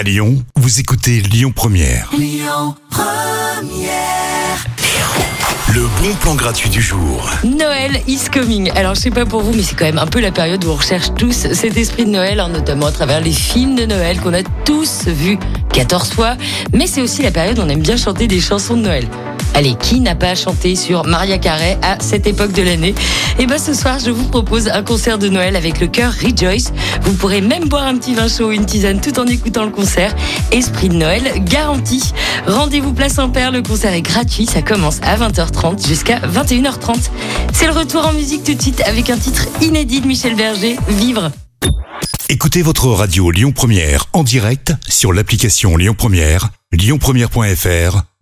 À Lyon, vous écoutez Lyon Première. Le bon plan gratuit du jour. Noël is coming. Alors je sais pas pour vous, mais c'est quand même un peu la période où on recherche tous cet esprit de Noël, hein, notamment à travers les films de Noël qu'on a tous vus 14 fois. Mais c'est aussi la période où on aime bien chanter des chansons de Noël. Allez, qui n'a pas chanté sur Maria Carey à cette époque de l'année? Et ben ce soir, je vous propose un concert de Noël avec le chœur Rejoice. Vous pourrez même boire un petit vin chaud ou une tisane tout en écoutant le concert. Esprit de Noël garanti. Rendez-vous place en père, le concert est gratuit, ça commence à 20h30 jusqu'à 21h30. C'est le retour en musique tout de suite avec un titre inédit de Michel Berger, Vivre. Écoutez votre radio Lyon Première en direct sur l'application Lyon Première, lyonpremière.fr